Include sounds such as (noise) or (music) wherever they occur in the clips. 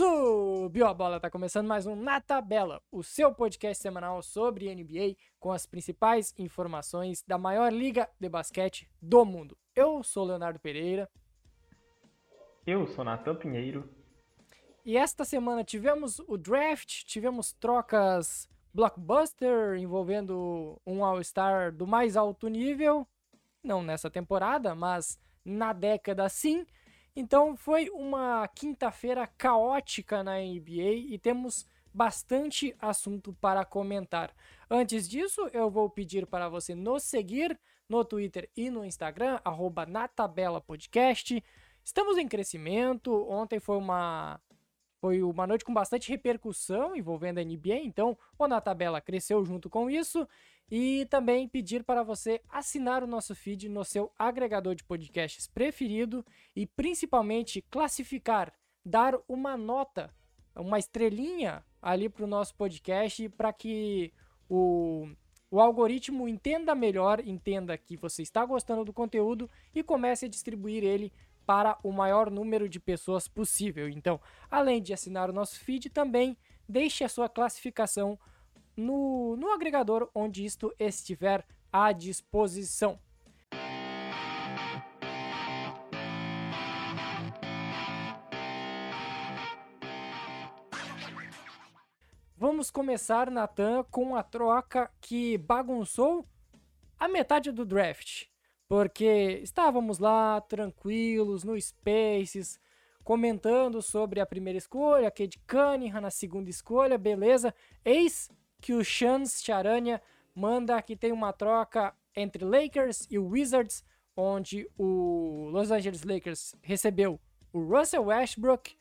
Subiu a bola, tá começando mais um Na Tabela, o seu podcast semanal sobre NBA com as principais informações da maior liga de basquete do mundo. Eu sou Leonardo Pereira. Eu sou Natan Pinheiro. E esta semana tivemos o draft, tivemos trocas blockbuster envolvendo um All-Star do mais alto nível, não nessa temporada, mas na década sim. Então foi uma quinta-feira caótica na NBA e temos bastante assunto para comentar. Antes disso, eu vou pedir para você nos seguir no Twitter e no Instagram, arroba na tabela podcast. Estamos em crescimento. Ontem foi uma foi uma noite com bastante repercussão envolvendo a NBA, então o Na Tabela cresceu junto com isso. E também pedir para você assinar o nosso feed no seu agregador de podcasts preferido e principalmente classificar, dar uma nota, uma estrelinha ali para o nosso podcast para que o, o algoritmo entenda melhor, entenda que você está gostando do conteúdo e comece a distribuir ele para o maior número de pessoas possível. Então, além de assinar o nosso feed, também deixe a sua classificação no, no agregador onde isto estiver à disposição. Vamos começar, Natan, com a troca que bagunçou a metade do draft. Porque estávamos lá tranquilos no Spaces, comentando sobre a primeira escolha, Cade Cunningham na segunda escolha, beleza. Eis que o Chance Charania manda que tem uma troca entre Lakers e Wizards, onde o Los Angeles Lakers recebeu o Russell Westbrook,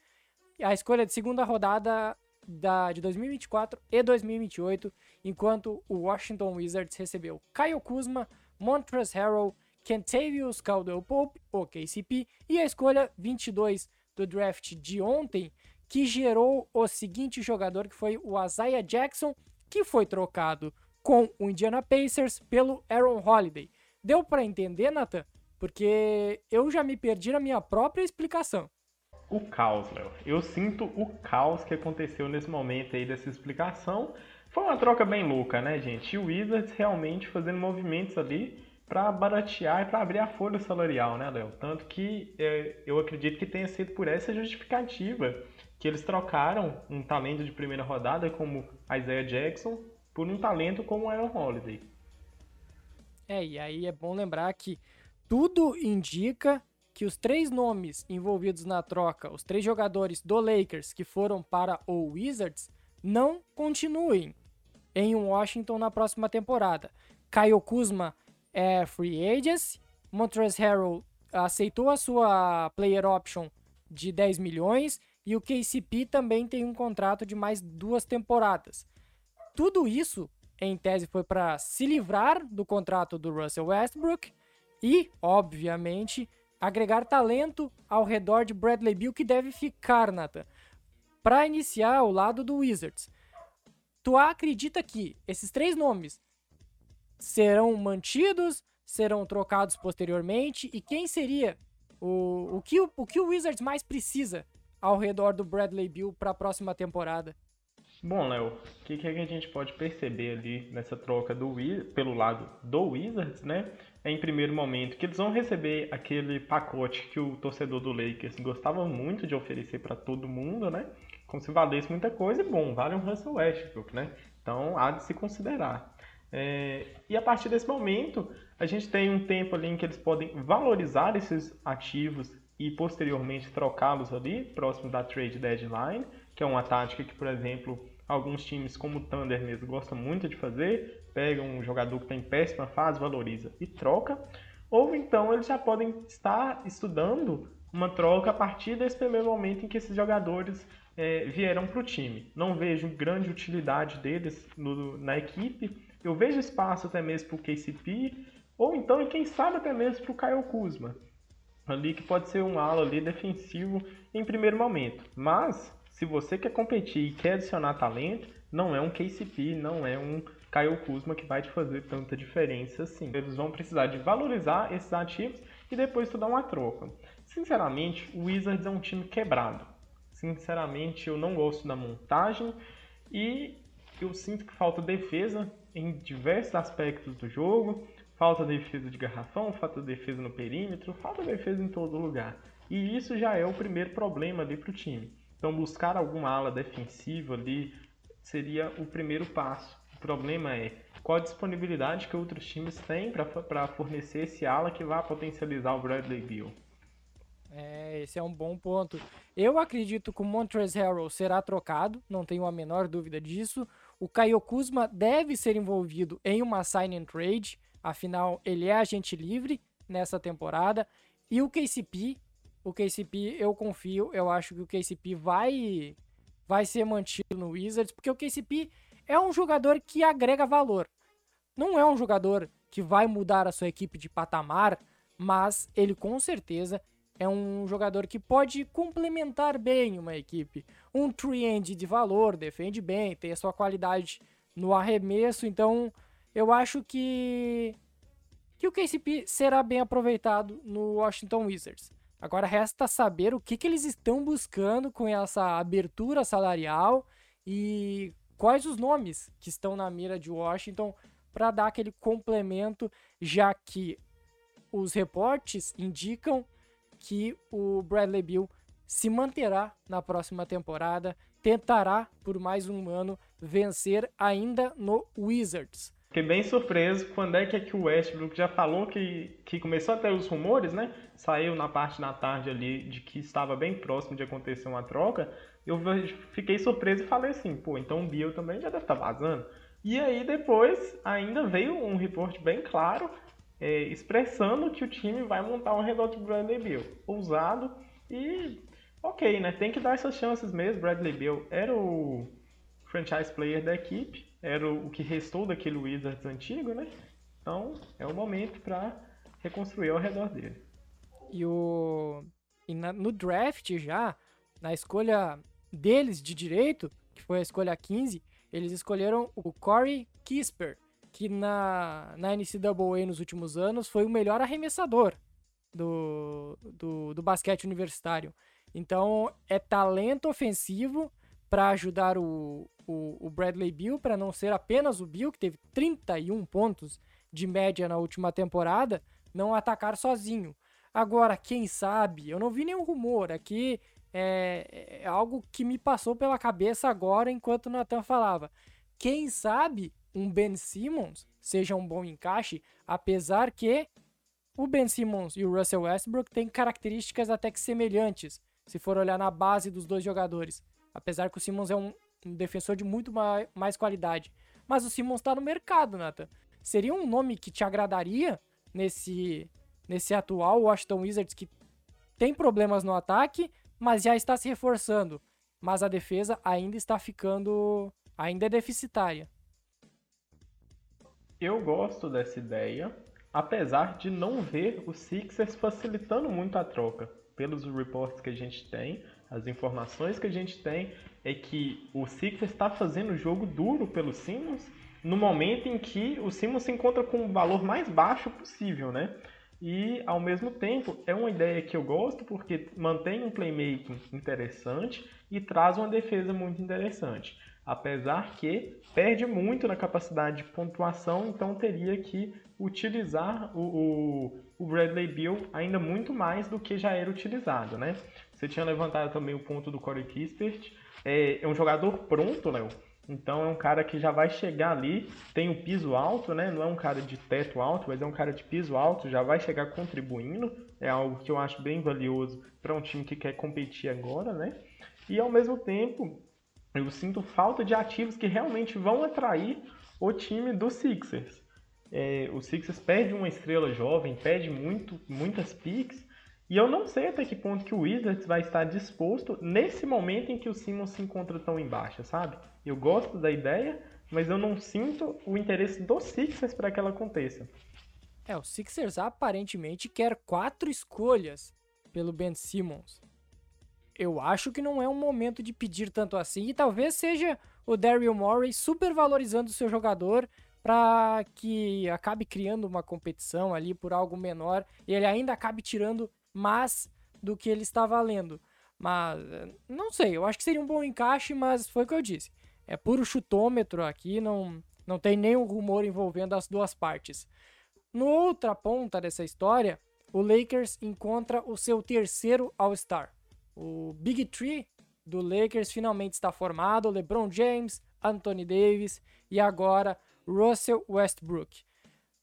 a escolha de segunda rodada da, de 2024 e 2028, enquanto o Washington Wizards recebeu Kyle Kuzma, Montrezl Harrell, Kentavious Caldwell-Pope, o KCP, e a escolha 22 do draft de ontem, que gerou o seguinte jogador, que foi o Isaiah Jackson, que foi trocado com o Indiana Pacers pelo Aaron Holiday. Deu para entender, Nathan? Porque eu já me perdi na minha própria explicação. O caos, Léo. Eu sinto o caos que aconteceu nesse momento aí dessa explicação. Foi uma troca bem louca, né, gente? E o Wizards realmente fazendo movimentos ali para baratear e para abrir a folha salarial, né, Léo? Tanto que é, eu acredito que tenha sido por essa justificativa que eles trocaram um talento de primeira rodada como Isaiah Jackson por um talento como Aaron Holiday. É, e aí é bom lembrar que tudo indica que os três nomes envolvidos na troca, os três jogadores do Lakers que foram para o Wizards, não continuem em Washington na próxima temporada. Kyle Kuzma é free agent, Montrezl Harrell aceitou a sua player option de 10 milhões e o KCP também tem um contrato de mais duas temporadas. Tudo isso, em tese, foi para se livrar do contrato do Russell Westbrook e, obviamente, agregar talento ao redor de Bradley Beal que deve ficar, Nathan. Para iniciar o lado do Wizards, tu acredita que esses três nomes serão mantidos, serão trocados posteriormente e quem seria o, o, que, o, o que o Wizards mais precisa ao redor do Bradley Bill para a próxima temporada? Bom, Léo, o que, que a gente pode perceber ali nessa troca do pelo lado do Wizards, né? É em primeiro momento que eles vão receber aquele pacote que o torcedor do Lakers gostava muito de oferecer para todo mundo, né? Como se valesse muita coisa, e bom, vale um Russell Westbrook, né? Então há de se considerar. É, e a partir desse momento, a gente tem um tempo ali em que eles podem valorizar esses ativos e posteriormente trocá-los ali, próximo da trade deadline, que é uma tática que, por exemplo, alguns times como o Thunder mesmo gostam muito de fazer, pega um jogador que está em péssima fase, valoriza e troca, ou então eles já podem estar estudando uma troca a partir desse primeiro momento em que esses jogadores é, vieram para o time. Não vejo grande utilidade deles no, na equipe, eu vejo espaço até mesmo para o KCP, ou então, e quem sabe até mesmo para o Kyle Kuzma ali que pode ser um ala ali defensivo em primeiro momento. Mas se você quer competir e quer adicionar talento, não é um KCP, não é um Kyle Kuzma que vai te fazer tanta diferença assim. Eles vão precisar de valorizar esses ativos e depois tu dar uma troca. Sinceramente, o Wizards é um time quebrado. sinceramente, eu não gosto da montagem e eu sinto que falta defesa em diversos aspectos do jogo. Falta defesa de garrafão, falta defesa no perímetro, falta defesa em todo lugar. E isso já é o primeiro problema ali para o time. Então, buscar alguma ala defensiva ali seria o primeiro passo. O problema é qual a disponibilidade que outros times têm para fornecer esse ala que vá potencializar o Bradley Beal. É, esse é um bom ponto. Eu acredito que o Montrezl Harrell será trocado, não tenho a menor dúvida disso. O Caio Kuzma deve ser envolvido em uma sign and trade, afinal ele é agente livre nessa temporada. E o KCP, o KCP eu confio, eu acho que o KCP vai vai ser mantido no Wizards, porque o KCP é um jogador que agrega valor. Não é um jogador que vai mudar a sua equipe de patamar, mas ele com certeza é um jogador que pode complementar bem uma equipe. Um tree-end de valor, defende bem, tem a sua qualidade no arremesso, então eu acho que que o KCP será bem aproveitado no Washington Wizards. Agora resta saber o que, que eles estão buscando com essa abertura salarial e quais os nomes que estão na mira de Washington para dar aquele complemento, já que os reportes indicam que o Bradley Bill se manterá na próxima temporada, tentará por mais um ano vencer ainda no Wizards. Fiquei bem surpreso quando é que, é que o Westbrook já falou que, que começou a ter os rumores, né? Saiu na parte da tarde ali de que estava bem próximo de acontecer uma troca. Eu fiquei surpreso e falei assim, pô, então o Bill também já deve estar tá vazando. E aí depois ainda veio um reporte bem claro é, expressando que o time vai montar ao redor de Bradley Bill. Ousado e ok, né? Tem que dar essas chances mesmo. Bradley Bill era o franchise player da equipe, era o que restou daquele Wizards antigo, né? Então é o momento para reconstruir ao redor dele. E o e na, no draft já, na escolha deles de direito, que foi a escolha 15, eles escolheram o Corey Kisper, que na, na NCAA nos últimos anos foi o melhor arremessador do, do, do basquete universitário. Então é talento ofensivo para ajudar o, o, o Bradley Bill, para não ser apenas o Bill, que teve 31 pontos de média na última temporada, não atacar sozinho. Agora, quem sabe, eu não vi nenhum rumor aqui, é, é algo que me passou pela cabeça agora enquanto o Nathan falava. Quem sabe um Ben Simmons seja um bom encaixe, apesar que o Ben Simmons e o Russell Westbrook têm características até que semelhantes, se for olhar na base dos dois jogadores. Apesar que o Simmons é um, um defensor de muito mais, qualidade. Mas o Simmons está no mercado, Nathan. Seria um nome que te agradaria nesse, nesse atual Washington Wizards que tem problemas no ataque, mas já está se reforçando. Mas a defesa ainda está ficando. ainda é deficitária. Eu gosto dessa ideia, apesar de não ver os Sixers facilitando muito a troca. Pelos reports que a gente tem, as informações que a gente tem, é que o Sixers está fazendo jogo duro pelo Simmons no momento em que o Simmons se encontra com o valor mais baixo possível, né? E ao mesmo tempo é uma ideia que eu gosto porque mantém um playmaking interessante e traz uma defesa muito interessante apesar que perde muito na capacidade de pontuação, então teria que utilizar o, o, o, Bradley Bill ainda muito mais do que já era utilizado, né? Você tinha levantado também o ponto do Corey Kispert, é, é um jogador pronto, Léo, então é um cara que já vai chegar ali, tem o piso alto, né? Não é um cara de teto alto, mas é um cara de piso alto, já vai chegar contribuindo. É algo que eu acho bem valioso para um time que quer competir agora, né? E ao mesmo tempo, eu sinto falta de ativos que realmente vão atrair o time do Sixers. É, o Sixers perde uma estrela jovem, perde muito, muitas picks, e eu não sei até que ponto que o Wizards vai estar disposto nesse momento em que o Simmons se encontra tão embaixo, sabe? Eu gosto da ideia, mas eu não sinto o interesse dos Sixers para que ela aconteça. É, o Sixers aparentemente quer quatro escolhas pelo Ben Simmons eu acho que não é um momento de pedir tanto assim. E talvez seja o Daryl Morey supervalorizando o seu jogador para que acabe criando uma competição ali por algo menor e ele ainda acabe tirando mais do que ele está valendo. Mas não sei, eu acho que seria um bom encaixe, mas foi o que eu disse. É puro chutômetro aqui, não, não tem nenhum rumor envolvendo as duas partes. No outra ponta dessa história, o Lakers encontra o seu terceiro All-Star. O Big Three do Lakers finalmente está formado: LeBron James, Anthony Davis e agora Russell Westbrook.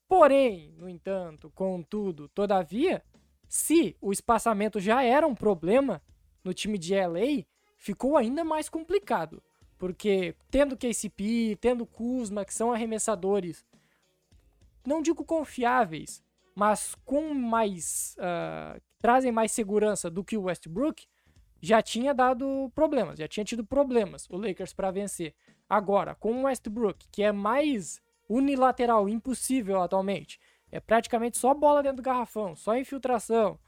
Porém, no entanto, contudo, todavia, se o espaçamento já era um problema no time de LA, ficou ainda mais complicado. Porque tendo KCP, tendo Kuzma, que são arremessadores, não digo confiáveis, mas com mais. Uh, trazem mais segurança do que o Westbrook, já tinha dado problemas, já tinha tido problemas o Lakers para vencer. Agora, com o Westbrook, que é mais unilateral, impossível atualmente, é praticamente só bola dentro do garrafão, só infiltração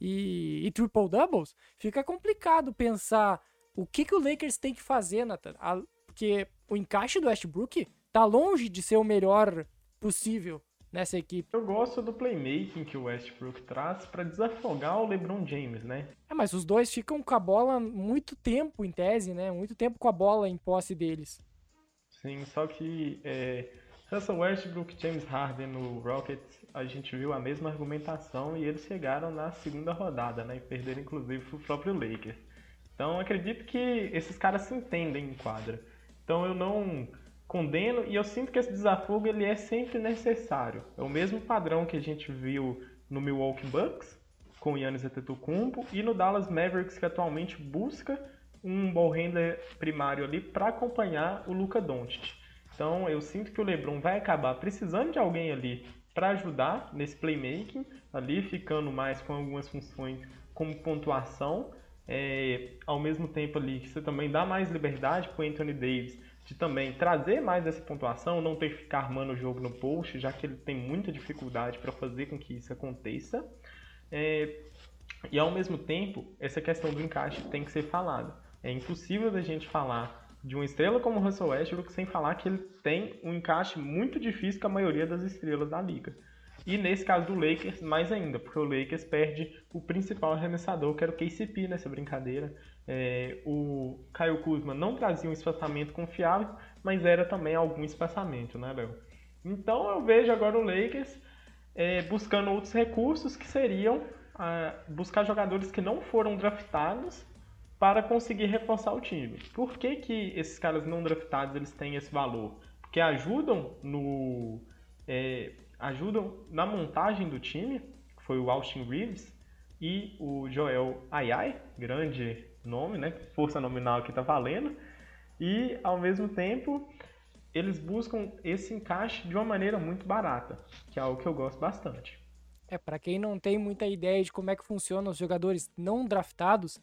e, e triple doubles, fica complicado pensar o que, que o Lakers tem que fazer, Nathan. A, porque o encaixe do Westbrook tá longe de ser o melhor possível nessa equipe. Eu gosto do playmaking que o Westbrook traz para desafogar o LeBron James, né? É, mas os dois ficam com a bola muito tempo em tese, né? Muito tempo com a bola em posse deles. Sim, só que é, Russell Westbrook James Harden no Rockets, a gente viu a mesma argumentação e eles chegaram na segunda rodada, né? E perderam inclusive pro próprio Lakers. Então acredito que esses caras se entendem em quadra. Então eu não condeno e eu sinto que esse desafogo ele é sempre necessário. É o mesmo padrão que a gente viu no Milwaukee Bucks com o Giannis Antetokounmpo e no Dallas Mavericks que atualmente busca um ball handler primário ali para acompanhar o Luca Doncic. Então eu sinto que o LeBron vai acabar precisando de alguém ali para ajudar nesse playmaking, ali ficando mais com algumas funções como pontuação, é, ao mesmo tempo ali que você também dá mais liberdade para o Anthony Davis de também trazer mais essa pontuação, não ter que ficar armando o jogo no post, já que ele tem muita dificuldade para fazer com que isso aconteça. É, e ao mesmo tempo, essa questão do encaixe tem que ser falada. É impossível da gente falar de uma estrela como o Russell Westbrook sem falar que ele tem um encaixe muito difícil com a maioria das estrelas da liga. E nesse caso do Lakers, mais ainda, porque o Lakers perde o principal arremessador, que era o KCP nessa brincadeira. É, o Caio Kuzma não trazia um espaçamento confiável, mas era também algum espaçamento, né, Léo? Então eu vejo agora o Lakers é, buscando outros recursos que seriam ah, buscar jogadores que não foram draftados para conseguir reforçar o time. Por que, que esses caras não draftados eles têm esse valor? Porque ajudam no é, ajudam na montagem do time, que foi o Austin Reeves e o Joel Ayai, grande nome, né? Força nominal que está valendo. E ao mesmo tempo eles buscam esse encaixe de uma maneira muito barata, que é algo que eu gosto bastante. É, para quem não tem muita ideia de como é que funcionam os jogadores não draftados,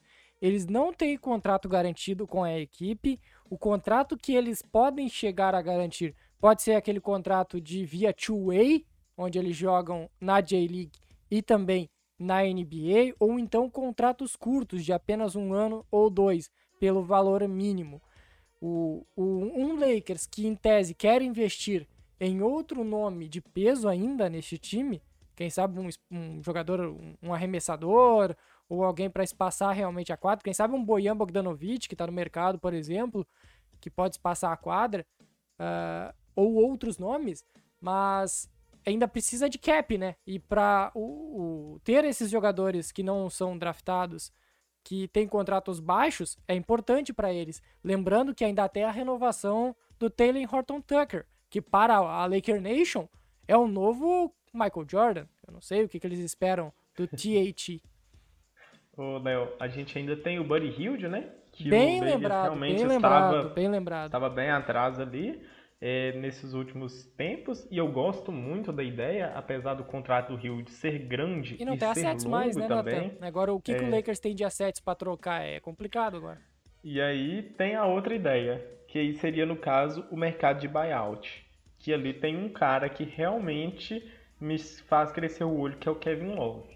eles não têm contrato garantido com a equipe. O contrato que eles podem chegar a garantir Pode ser aquele contrato de via two-way, onde eles jogam na J-League e também na NBA, ou então contratos curtos de apenas um ano ou dois, pelo valor mínimo. O, o, um Lakers que, em tese, quer investir em outro nome de peso ainda neste time, quem sabe um, um jogador, um, um, arremessador, ou alguém para espaçar realmente a quadra, quem sabe um Bojan Bogdanovic, que está no mercado, por exemplo, que pode espaçar a quadra. Uh, ou outros nomes, mas ainda precisa de cap, né? E para o, o, ter esses jogadores que não são draftados, que têm contratos baixos, é importante para eles. Lembrando que ainda tem a renovação do Taylor Horton Tucker, que para a Laker Nation é o novo Michael Jordan. Eu não sei o que, que eles esperam do THT. Ô, Léo, a gente ainda tem o Buddy Hilde, né? Que bem lembrado, bem lembrado, bem lembrado. Estava bem atrás ali é, nesses últimos tempos e eu gosto muito da ideia, apesar do contrato do Rio de ser grande e não e tem ser assets mais, né, também. Nathan? Agora o que, é... que o é. Lakers tem de assets para trocar é complicado agora. E aí tem a outra ideia, que aí seria no caso o mercado de buyout, que ali tem um cara que realmente me faz crescer o olho, que é o Kevin Love.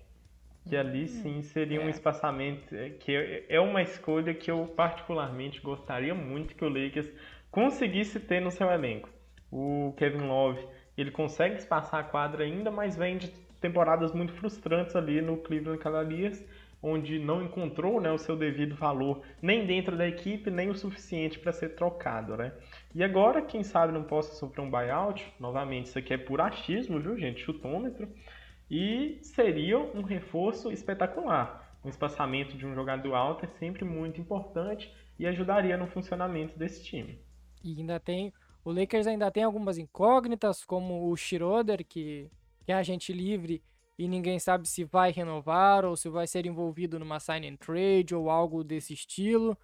Que ali hum, sim seria é. um espaçamento é, que é uma escolha que eu particularmente gostaria muito que o Lakers conseguisse ter no seu elenco. O Kevin Love, ele consegue espaçar a quadra ainda, mas vem de temporadas muito frustrantes ali no Cleveland Cavaliers onde não encontrou né, o seu devido valor nem dentro da equipe, nem o suficiente para ser trocado. Né? E agora, quem sabe não possa sofrer um buyout, novamente, isso aqui é por achismo, viu gente, chutômetro, e seria um reforço espetacular. Um espaçamento de um jogador alto é sempre muito importante e ajudaria no funcionamento desse time. E ainda tem. O Lakers ainda tem algumas incógnitas, como o Schroeder, que, que é agente livre e ninguém sabe se vai renovar ou se vai ser envolvido numa sign and trade ou algo desse estilo.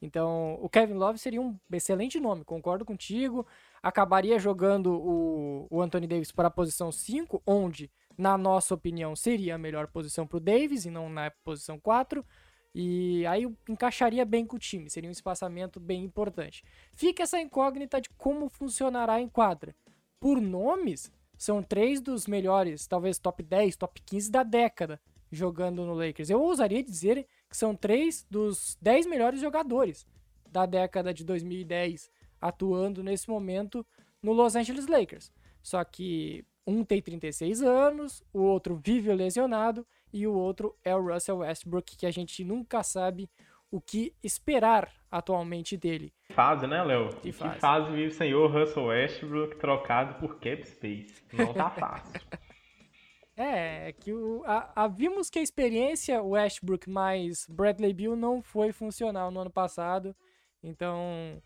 Então, o Kevin Love seria um excelente nome, concordo contigo. Acabaria jogando o, o Anthony Davis para a posição 5, onde, na nossa opinião, seria a melhor posição para o Davis e não na posição 4. E aí encaixaria bem com o time, seria um espaçamento bem importante. Fica essa incógnita de como funcionará em quadra. Por nomes, são três dos melhores, talvez top 10, top 15 da década jogando no Lakers. Eu ousaria dizer que são três dos 10 melhores jogadores da década de 2010 atuando nesse momento no Los Angeles Lakers. Só que um tem 36 anos, o outro vive lesionado e o outro é o Russell Westbrook, que a gente nunca sabe o que esperar atualmente dele. Fase, né, Léo? Que fase. que fase vive o senhor Russell Westbrook trocado por cap space. Não tá fácil. (laughs) é, é, que o, a, a, vimos que a experiência Westbrook mais Bradley Bill não foi funcional no ano passado. Então,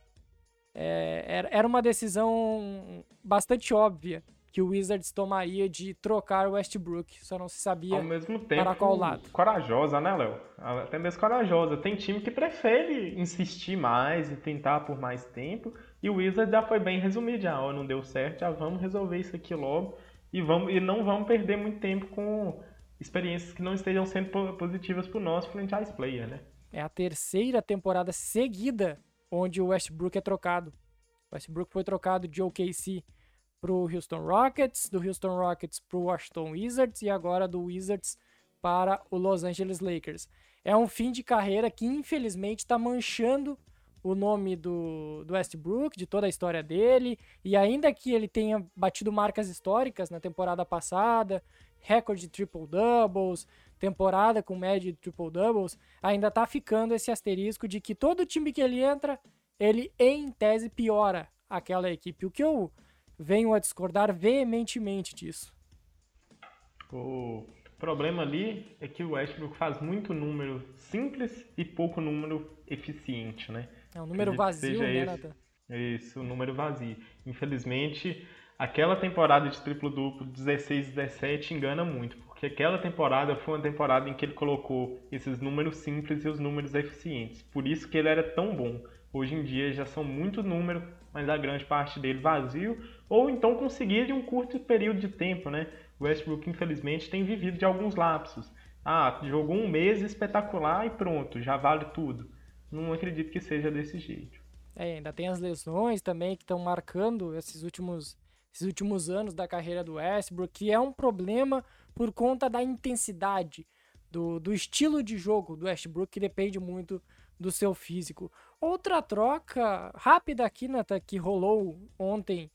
é, era, era uma decisão bastante óbvia que o Wizards tomaria de trocar o Westbrook, só não se sabia Ao mesmo tempo, para qual lado. Corajosa, né, Léo? Até mesmo corajosa. Tem time que prefere insistir mais e tentar por mais tempo, e o Wizards já foi bem resumido, já, ó, não deu certo, já vamos resolver isso aqui logo e vamos e não vamos perder muito tempo com experiências que não estejam sendo positivas para o nosso franchise player, né? É a terceira temporada seguida onde o Westbrook é trocado. O Westbrook foi trocado de OKC para o Houston Rockets, do Houston Rockets para o Washington Wizards e agora do Wizards para o Los Angeles Lakers. É um fim de carreira que infelizmente está manchando o nome do, do Westbrook, de toda a história dele, e ainda que ele tenha batido marcas históricas na temporada passada, recorde de triple-doubles, temporada com média de triple-doubles, ainda tá ficando esse asterisco de que todo time que ele entra, ele em tese piora aquela equipe. O que eu venho a discordar veementemente disso. O problema ali é que o Westbrook faz muito número simples e pouco número eficiente, né? É um número vazio, né, Nathan? Isso, um número vazio. Infelizmente, aquela temporada de triplo-duplo 16-17 engana muito, porque aquela temporada foi uma temporada em que ele colocou esses números simples e os números eficientes. Por isso que ele era tão bom. Hoje em dia já são muitos números, mas a grande parte dele vazio, ou então conseguir de um curto período de tempo, né? O Westbrook, infelizmente, tem vivido de alguns lapsos. Ah, jogou um mês espetacular e pronto, já vale tudo. Não acredito que seja desse jeito. É, ainda tem as lesões também que estão marcando esses últimos, esses últimos anos da carreira do Westbrook, que é um problema por conta da intensidade, do, do estilo de jogo do Westbrook, que depende muito do seu físico. Outra troca rápida aqui, Nata, que rolou ontem,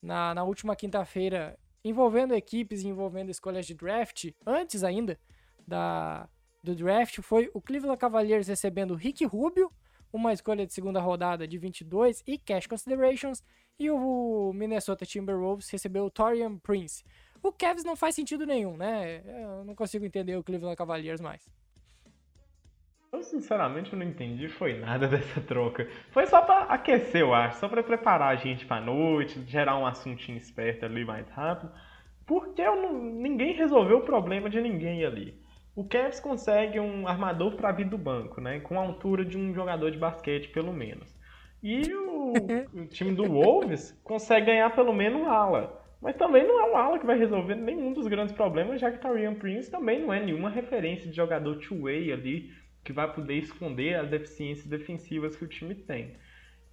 na, na última quinta-feira, envolvendo equipes envolvendo escolhas de draft, antes ainda da, do draft, foi o Cleveland Cavaliers recebendo Rick Rubio, uma escolha de segunda rodada de 22 e cash considerations, e o Minnesota Timberwolves recebeu o Torian Prince. O Cavs não faz sentido nenhum, né? Eu não consigo entender o Cleveland Cavaliers mais. Eu sinceramente não entendi foi nada (laughs) dessa troca. Foi só para aquecer, eu acho, só para preparar a gente para noite, gerar um assuntinho esperto ali mais rápido, porque não, ninguém resolveu o problema de ninguém ali. O Cavs consegue um armador para vir do banco, né, com a altura de um jogador de basquete pelo menos. E o, (laughs) o time do Wolves consegue ganhar pelo menos um ala. Mas também não é um ala que vai resolver nenhum dos grandes problemas, já que Tarian Prince também não é nenhuma referência de jogador two-way ali que vai poder esconder as deficiências defensivas que o time tem.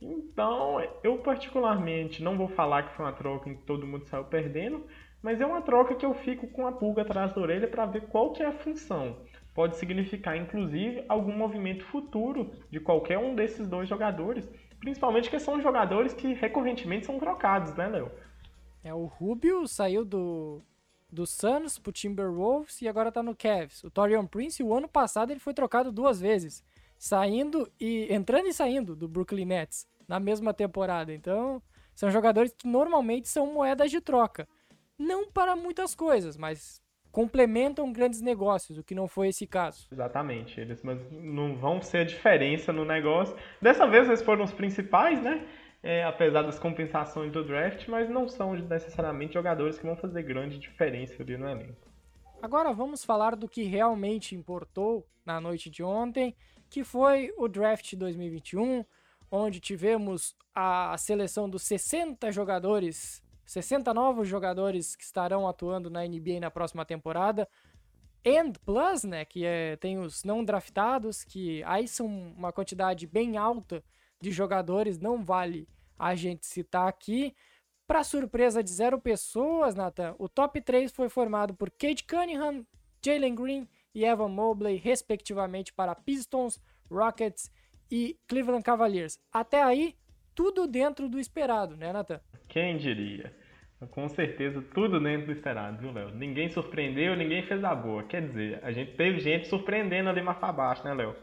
Então, eu particularmente não vou falar que foi uma troca em que todo mundo saiu perdendo, mas é uma troca que eu fico com a pulga atrás da orelha para ver qual que é a função. Pode significar, inclusive, algum movimento futuro de qualquer um desses dois jogadores, principalmente que são jogadores que recorrentemente são trocados, né, Léo? É, o Rubio saiu do, do Suns pro Timberwolves e agora tá no Cavs. O Torian Prince, o ano passado, ele foi trocado duas vezes, saindo e entrando e saindo do Brooklyn Nets na mesma temporada. Então, são jogadores que normalmente são moedas de troca. Não para muitas coisas, mas complementam grandes negócios, o que não foi esse caso. Exatamente, eles não vão ser a diferença no negócio. Dessa vez eles foram os principais, né? É, apesar das compensações do draft, mas não são necessariamente jogadores que vão fazer grande diferença ali no elenco. Agora vamos falar do que realmente importou na noite de ontem, que foi o draft 2021, onde tivemos a seleção dos 60 jogadores 60 novos jogadores que estarão atuando na NBA na próxima temporada. And Plus, né, que é, tem os não draftados, que aí são uma quantidade bem alta de jogadores, não vale a gente citar aqui. Para surpresa de zero pessoas, Nathan, o top 3 foi formado por Cade Cunningham, Jalen Green e Evan Mobley, respectivamente, para Pistons, Rockets e Cleveland Cavaliers. Até aí, tudo dentro do esperado, né, Nathan? Quem diria? Com certeza, tudo dentro do esperado, viu, Léo? Ninguém surpreendeu, ninguém fez a boa. Quer dizer, a gente teve gente surpreendendo ali mais pra baixo, né, Léo?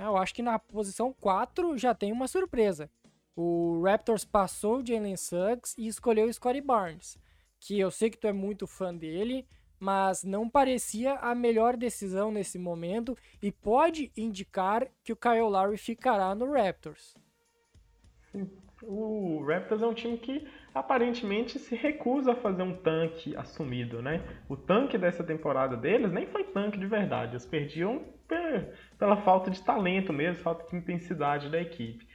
É, eu acho que na posição 4 já tem uma surpresa. O Raptors passou o Jalen Suggs e escolheu o Scottie Barnes, que eu sei que tu é muito fã dele, mas não parecia a melhor decisão nesse momento e pode indicar que o Kyle Lowry ficará no Raptors. O Raptors é um time que aparentemente se recusa a fazer um tanque assumido, né? O tanque dessa temporada deles nem foi tanque de verdade, eles perdiam pela falta de talento mesmo, falta de intensidade da equipe.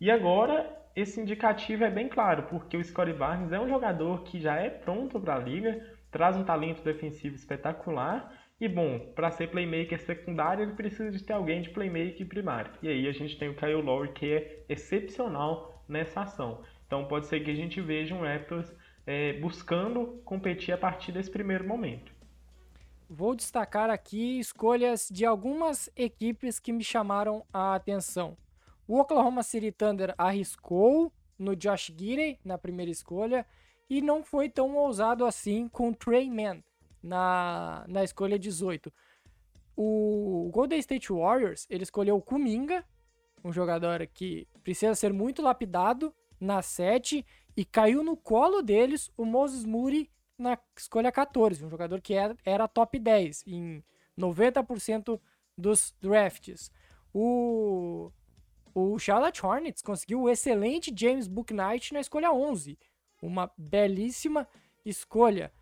E agora esse indicativo é bem claro, porque o Scottie Barnes é um jogador que já é pronto para a liga, traz um talento defensivo espetacular e bom, para ser playmaker secundário, ele precisa de ter alguém de playmaker primário. E aí a gente tem o Kyle Lowry, que é excepcional nessa ação. Então pode ser que a gente veja um Raptors é, buscando competir a partir desse primeiro momento. Vou destacar aqui escolhas de algumas equipes que me chamaram a atenção. O Oklahoma City Thunder arriscou no Josh Giddey na primeira escolha e não foi tão ousado assim com o Trey Mann na, na escolha 18. O Golden State Warriors ele escolheu o Kuminga, um jogador que precisa ser muito lapidado na 7 e caiu no colo deles o Moses Moody na escolha 14, um jogador que era, era top 10 em 90% dos drafts. O, o Charlotte Hornets conseguiu o excelente James Booknight na escolha 11, uma belíssima escolha.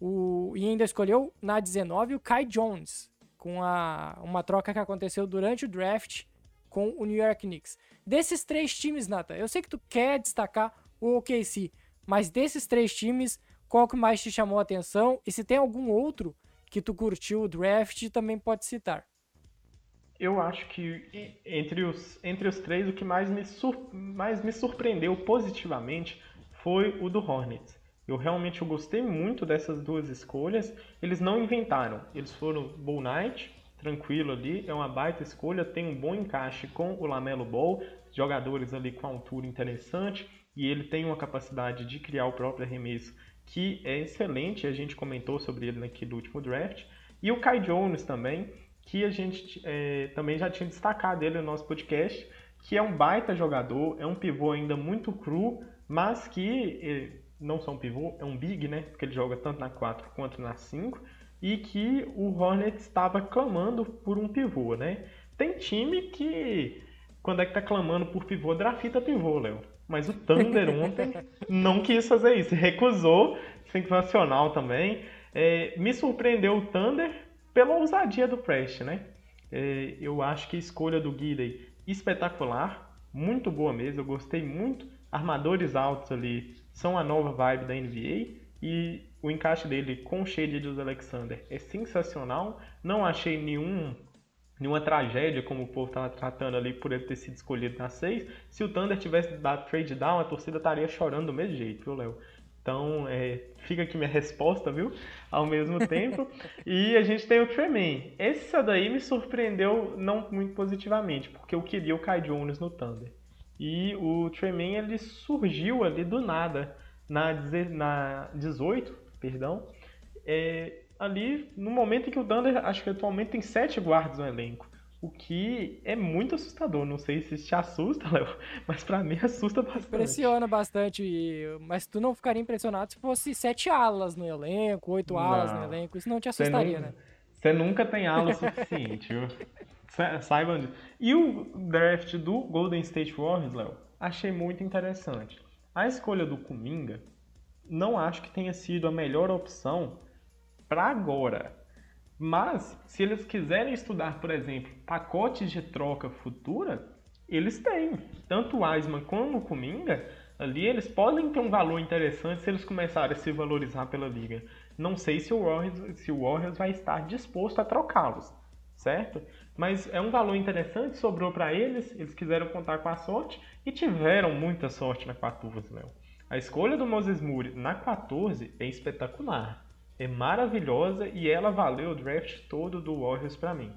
O, e ainda escolheu na 19 o Kai Jones, com a, uma troca que aconteceu durante o draft com o New York Knicks. Desses três times, Nata, eu sei que tu quer destacar o OKC, mas desses três times, qual que mais te chamou a atenção? E se tem algum outro que tu curtiu o draft, também pode citar. Eu acho que entre os, entre os três, o que mais me, sur, mais me surpreendeu positivamente foi o do Hornets. Eu realmente eu gostei muito dessas duas escolhas. Eles não inventaram, eles foram Bull Knight, tranquilo ali, é uma baita escolha, tem um bom encaixe com o Lamelo Ball, jogadores ali com altura interessante, e ele tem uma capacidade de criar o próprio arremesso que é excelente, a gente comentou sobre ele aqui do último draft, e o Kai Jones também, que a gente é, também já tinha destacado ele no nosso podcast, que é um baita jogador, é um pivô ainda muito cru, mas que é, não só um pivô, é um big, né? Porque ele joga tanto na 4 quanto na 5 e que o Hornets estava clamando por um pivô, né? Tem time que, quando é que tá clamando por pivô, drafta pivô, Léo. Mas o Thunder (laughs) ontem não quis fazer isso, recusou, sensacional também. É, me surpreendeu o Thunder pela ousadia do Prest, né? É, eu acho que a escolha do Guidey espetacular, muito boa mesmo, eu gostei muito. Armadores altos ali são a nova vibe da NBA e o encaixe dele com o Shade dos Alexander é sensacional. Não achei nenhum nenhuma tragédia como o povo estava tratando ali por ele ter sido escolhido na 6. Se o Thunder tivesse dado trade down, a torcida estaria chorando do mesmo jeito, viu, Léo? Então, é, fica aqui minha (laughs) resposta, viu? Ao mesmo tempo. e a gente tem o Tremaine. Esse daí me surpreendeu não muito positivamente, porque eu queria o Kai Jones no Thunder. E o Tremaine, ele surgiu ali do nada. Na, na 18, perdão, é, ali no momento em que o Thunder, acho que atualmente tem sete guardas no elenco. O que é muito assustador. Não sei se te assusta, (laughs) Léo, mas para mim assusta bastante. Impressiona bastante. Mas tu não ficaria impressionado se fosse sete alas no elenco, oito não, alas no elenco. Isso não te assustaria, né? Você nunca tem ala suficiente, viu? (laughs) Saiba disso. E o draft do Golden State Warriors, Léo, achei muito interessante. A escolha do Kuminga não acho que tenha sido a melhor opção para agora. Mas, se eles quiserem estudar, por exemplo, pacotes de troca futura, eles têm. Tanto o Eisman como o Kuminga, ali eles podem ter um valor interessante se eles começarem a se valorizar pela liga. Não sei se o Warriors, se o Warriors vai estar disposto a trocá-los, certo? Mas é um valor interessante, sobrou para eles, eles quiseram contar com a sorte e tiveram muita sorte na 14, Léo. A escolha do Moses Moody na 14 é espetacular é maravilhosa e ela valeu o draft todo do Warriors para mim.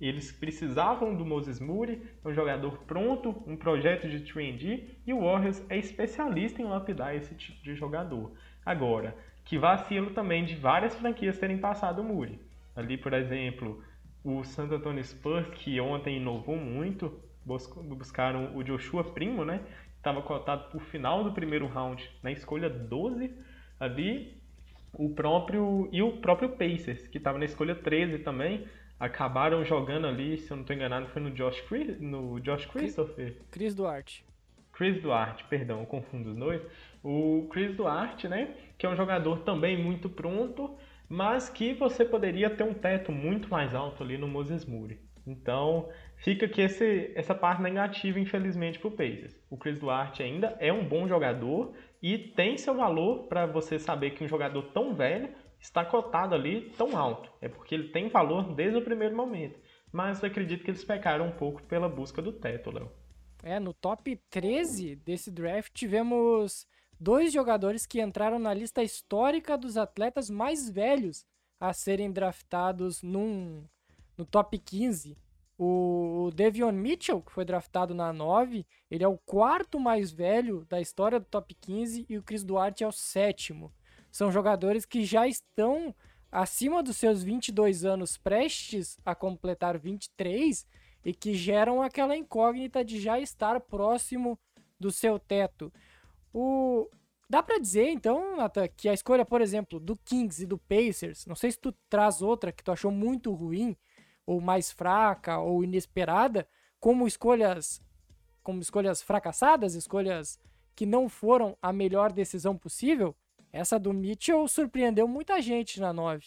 Eles precisavam do Moses Moody, um jogador pronto, um projeto de 3D, e o Warriors é especialista em lapidar esse tipo de jogador. Agora, que vacilo também de várias franquias terem passado o Moody. Ali, por exemplo, o Santo Antonio Spurs, que ontem inovou muito, buscaram o Joshua Primo, né? Estava cotado para o final do primeiro round, na escolha 12. Ali, o próprio e o próprio Pacers, que estava na escolha 13 também, acabaram jogando ali, se eu não estou enganado, foi no Josh, Chris, no Josh Christopher. Chris Duarte. Chris Duarte, perdão, eu confundo os dois. O Chris Duarte, né, que é um jogador também muito pronto, mas que você poderia ter um teto muito mais alto ali no Moses Moody. Então, fica aqui esse, essa parte negativa, infelizmente, para o Pacers. O Chris Duarte ainda é um bom jogador e tem seu valor para você saber que um jogador tão velho está cotado ali tão alto. É porque ele tem valor desde o primeiro momento. Mas eu acredito que eles pecaram um pouco pela busca do teto, Léo. É, no top 13 desse draft tivemos dois jogadores que entraram na lista histórica dos atletas mais velhos a serem draftados num, no top 15. O Devion Mitchell, que foi draftado na 9, ele é o quarto mais velho da história do top 15 e o Chris Duarte é o sétimo. São jogadores que já estão acima dos seus 22 anos, prestes a completar 23 e que geram aquela incógnita de já estar próximo do seu teto. O... Dá para dizer, então, Nathan, que a escolha, por exemplo, do Kings e do Pacers, não sei se tu traz outra que tu achou muito ruim, ou mais fraca ou inesperada, como escolhas como escolhas fracassadas, escolhas que não foram a melhor decisão possível, essa do Mitchell surpreendeu muita gente na 9.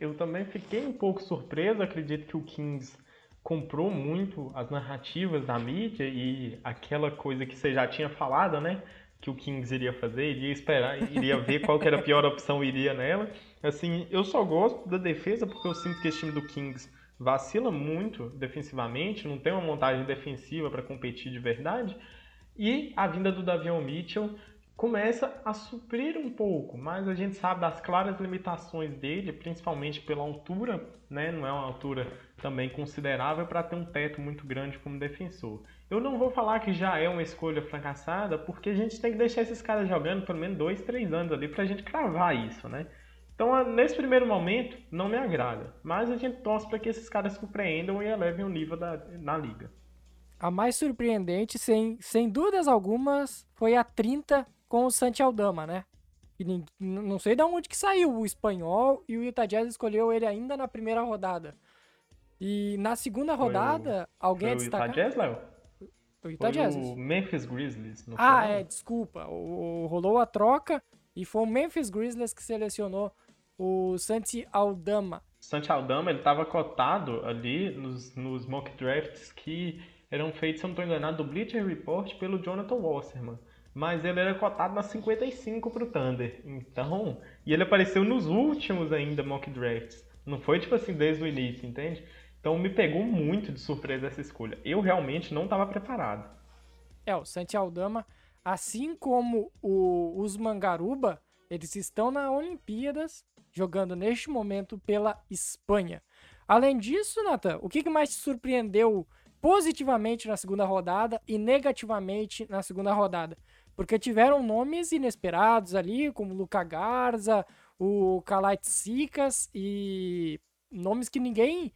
Eu também fiquei um pouco surpreso, acredito que o Kings comprou muito as narrativas da mídia e aquela coisa que você já tinha falado, né? Que o Kings iria fazer, iria esperar, iria ver qual que era a pior opção iria nela. Assim, eu só gosto da defesa porque eu sinto que esse time do Kings vacila muito defensivamente, não tem uma montagem defensiva para competir de verdade. E a vinda do Davion Mitchell começa a suprir um pouco, mas a gente sabe das claras limitações dele, principalmente pela altura, né? Não é uma altura também considerável para ter um teto muito grande como defensor. Eu não vou falar que já é uma escolha fracassada, porque a gente tem que deixar esses caras jogando pelo menos dois, três anos ali para a gente cravar isso, né? Então, nesse primeiro momento, não me agrada. Mas a gente torce para que esses caras surpreendam e elevem o nível da, na liga. A mais surpreendente, sem, sem dúvidas algumas, foi a 30 com o Santi Aldama, né? E não sei de onde que saiu o espanhol e o Utah Jazz escolheu ele ainda na primeira rodada. E na segunda rodada, foi alguém foi a destacar... o Utah Jazz, Léo? O Utah Jazz. o Memphis Grizzlies. ah, é, desculpa. O, rolou a troca e foi o Memphis Grizzlies que selecionou o Santi Aldama. Santi Aldama, ele estava cotado ali nos, nos mock drafts que eram feitos, se eu não estou enganado, do Bleacher Report pelo Jonathan Wasserman. Mas ele era cotado na 55 para o Thunder. Então, e ele apareceu nos últimos ainda mock drafts. Não foi tipo assim desde o início, entende? Então me pegou muito de surpresa essa escolha. Eu realmente não estava preparado. É, o Santi Aldama, assim como o Usman Garuba, eles estão na Olimpíadas jogando neste momento pela Espanha. Além disso, Nathan, o que mais te surpreendeu positivamente na segunda rodada e negativamente na segunda rodada? Porque tiveram nomes inesperados ali, como Luca Garza, o Kalait Sikas e nomes que ninguém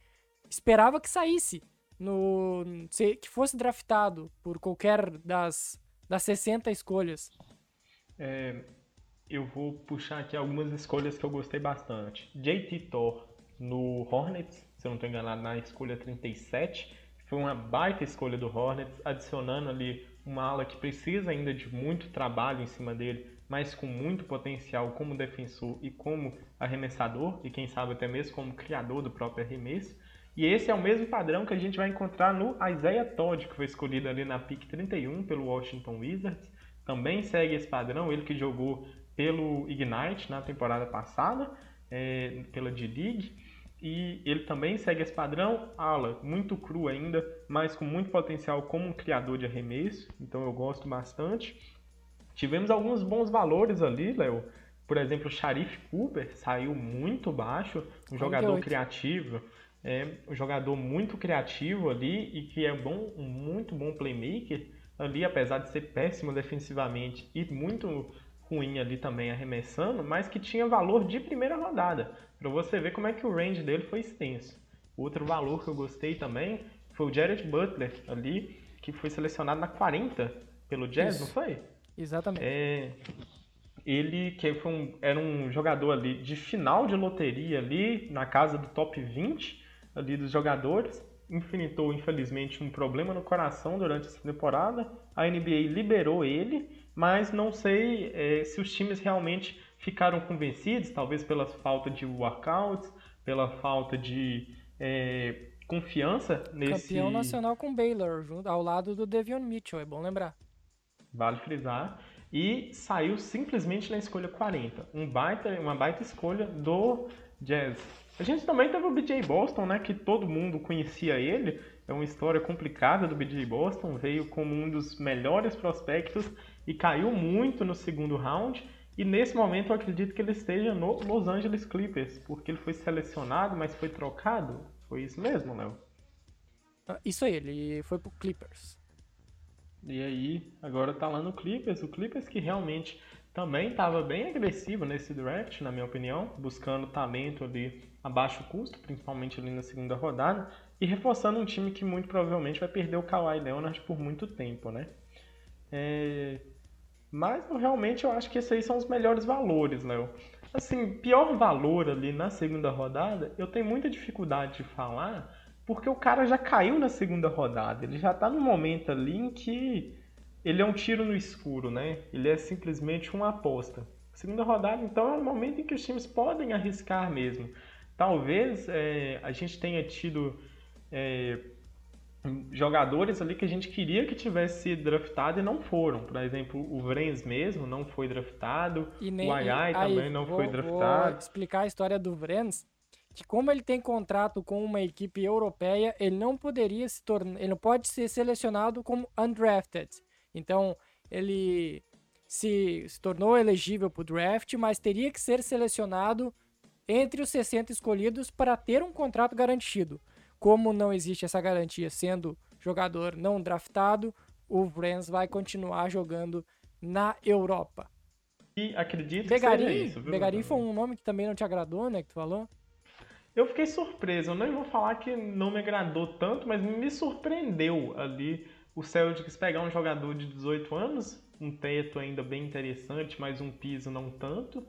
esperava que saísse, no, que fosse draftado por qualquer das, das 60 escolhas. É, eu vou puxar aqui algumas escolhas que eu gostei bastante. JT Thor no Hornets, se eu não estou enganado, na escolha 37. Foi uma baita escolha do Hornets, adicionando ali uma ala que precisa ainda de muito trabalho em cima dele, mas com muito potencial como defensor e como arremessador, e quem sabe até mesmo como criador do próprio arremesso. E esse é o mesmo padrão que a gente vai encontrar no Isaiah Todd, que foi escolhido ali na pick 31 pelo Washington Wizards. Também segue esse padrão, ele que jogou pelo Ignite na temporada passada, é, pela D-League. E ele também segue esse padrão, ala muito cru ainda, mas com muito potencial como um criador de arremesso, então eu gosto bastante. Tivemos alguns bons valores ali, Léo. Por exemplo, o Sharif Cooper saiu muito baixo, um jogador criativo, é um jogador muito criativo ali e que é bom, um muito bom playmaker ali, apesar de ser péssimo defensivamente e muito ruim ali também arremessando, mas que tinha valor de primeira rodada, para você ver como é que o range dele foi extenso. Outro valor que eu gostei também foi o Jared Butler ali, que foi selecionado na 40 pelo Jazz, Isso. não foi? Exatamente. É, ele que foi um, era um jogador ali de final de loteria ali, na casa do top 20 ali dos jogadores, infinitou infelizmente um problema no coração durante essa temporada. A NBA liberou ele mas não sei é, se os times realmente ficaram convencidos, talvez pela falta de workouts, pela falta de é, confiança nesse... Campeão nacional com Baylor, ao lado do Devion Mitchell, é bom lembrar. Vale frisar. E saiu simplesmente na escolha 40. Um baita, uma baita escolha do Jazz. A gente também teve o BJ Boston, né? Que todo mundo conhecia ele. É uma história complicada do BJ Boston. Veio como um dos melhores prospectos e caiu muito no segundo round. E nesse momento eu acredito que ele esteja no Los Angeles Clippers, porque ele foi selecionado, mas foi trocado. Foi isso mesmo, Léo? Ah, isso aí, ele foi pro Clippers. E aí, agora tá lá no Clippers. O Clippers que realmente também estava bem agressivo nesse draft, na minha opinião, buscando talento ali a baixo custo, principalmente ali na segunda rodada, e reforçando um time que muito provavelmente vai perder o Kawhi Leonard por muito tempo, né? É... Mas realmente eu acho que esses aí são os melhores valores, Léo. Assim, pior valor ali na segunda rodada, eu tenho muita dificuldade de falar, porque o cara já caiu na segunda rodada. Ele já tá no momento ali em que ele é um tiro no escuro, né? Ele é simplesmente uma aposta. Segunda rodada, então, é o momento em que os times podem arriscar mesmo. Talvez é, a gente tenha tido é, jogadores ali que a gente queria que tivesse sido draftado e não foram. Por exemplo, o Vrens mesmo não foi draftado, nem, o Ayai também não vou, foi draftado. Vou explicar a história do Vrens, que como ele tem contrato com uma equipe europeia, ele não poderia se tornar, ele não pode ser selecionado como undrafted. Então, ele se, se tornou elegível para o draft, mas teria que ser selecionado entre os 60 escolhidos para ter um contrato garantido. Como não existe essa garantia sendo jogador não draftado, o Vrens vai continuar jogando na Europa. E acredito Begarin, que seja isso, viu? Begarin foi um nome que também não te agradou, né, que tu falou? Eu fiquei surpreso, eu não vou falar que não me agradou tanto, mas me surpreendeu ali o Celtics pegar um jogador de 18 anos, um teto ainda bem interessante, mas um piso não tanto,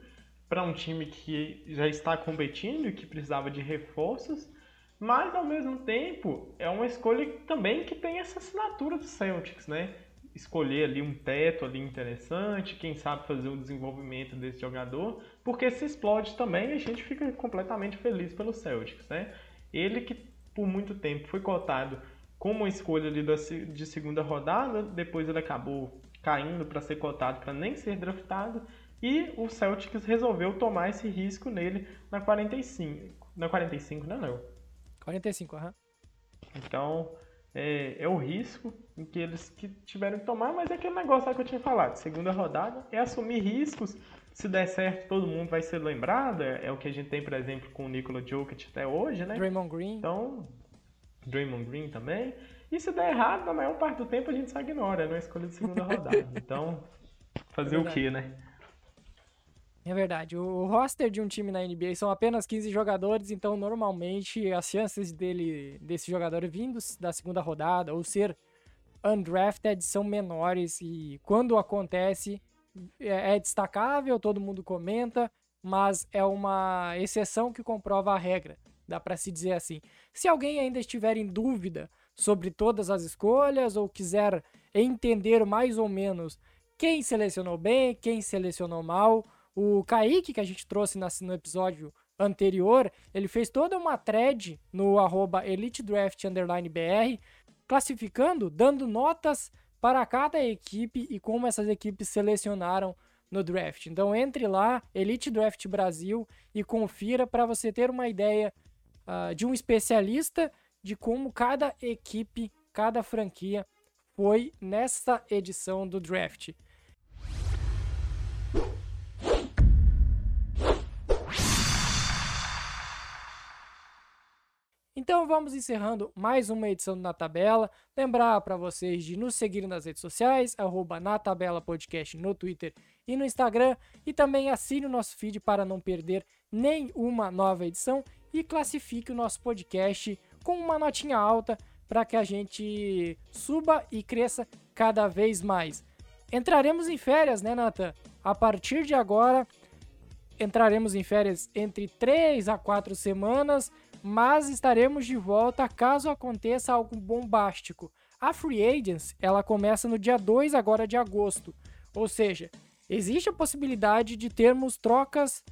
para um time que já está competindo e que precisava de reforços, mas ao mesmo tempo é uma escolha também que tem essa assinatura do Celtics, né? Escolher ali um teto ali interessante, quem sabe fazer o desenvolvimento desse jogador, porque se explode também a gente fica completamente feliz pelo Celtics, né? Ele que por muito tempo foi cotado como uma escolha ali de segunda rodada, depois ele acabou caindo para ser cotado para nem ser draftado, e o Celtics resolveu tomar esse risco nele na 45. Na 45, não, não 45, aham. Uhum. Então, é, é, o risco que eles que tiveram que tomar, mas é aquele negócio que eu tinha falado. Segunda rodada é assumir riscos. Se der certo, todo mundo vai ser lembrado. É, é o que a gente tem, por exemplo, com o Nikola Jokic até hoje, né? Draymond Green. Então, Draymond Green também. E se der errado, na maior parte do tempo a gente só ignora, é uma escolha de segunda (laughs) rodada. Então, fazer é o que, né? É verdade. O roster de um time na NBA são apenas 15 jogadores, então normalmente as chances dele desse jogador vindo da segunda rodada ou ser undrafted são menores e quando acontece é, é destacável, todo mundo comenta, mas é uma exceção que comprova a regra, dá para se dizer assim. Se alguém ainda estiver em dúvida sobre todas as escolhas ou quiser entender mais ou menos quem selecionou bem, quem selecionou mal, o Kaique, que a gente trouxe no episódio anterior, ele fez toda uma thread no arroba EliteDraft_BR, classificando, dando notas para cada equipe e como essas equipes selecionaram no draft. Então entre lá, Elite Draft Brasil, e confira para você ter uma ideia uh, de um especialista de como cada equipe, cada franquia foi nessa edição do draft. Então vamos encerrando mais uma edição do Na Tabela. Lembrar para vocês de nos seguir nas redes sociais, arroba na Tabela Podcast no Twitter e no Instagram. E também assine o nosso feed para não perder nenhuma nova edição e classifique o nosso podcast com uma notinha alta para que a gente suba e cresça cada vez mais. Entraremos em férias, né, Nathan? A partir de agora, entraremos em férias entre 3 a 4 semanas mas estaremos de volta caso aconteça algo bombástico. A Free Agents, ela começa no dia 2 agora de agosto, ou seja, existe a possibilidade de termos trocas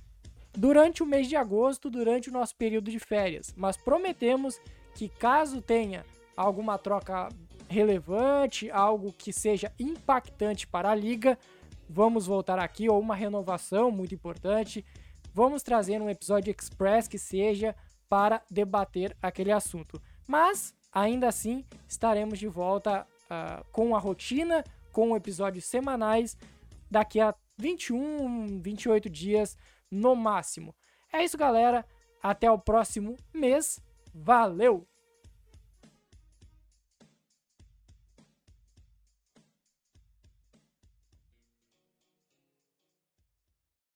durante o mês de agosto, durante o nosso período de férias, mas prometemos que caso tenha alguma troca relevante, algo que seja impactante para a liga, vamos voltar aqui ou uma renovação muito importante, vamos trazer um episódio express que seja para debater aquele assunto. Mas, ainda assim, estaremos de volta uh, com a rotina, com episódios semanais, daqui a 21, 28 dias no máximo. É isso, galera. Até o próximo mês. Valeu!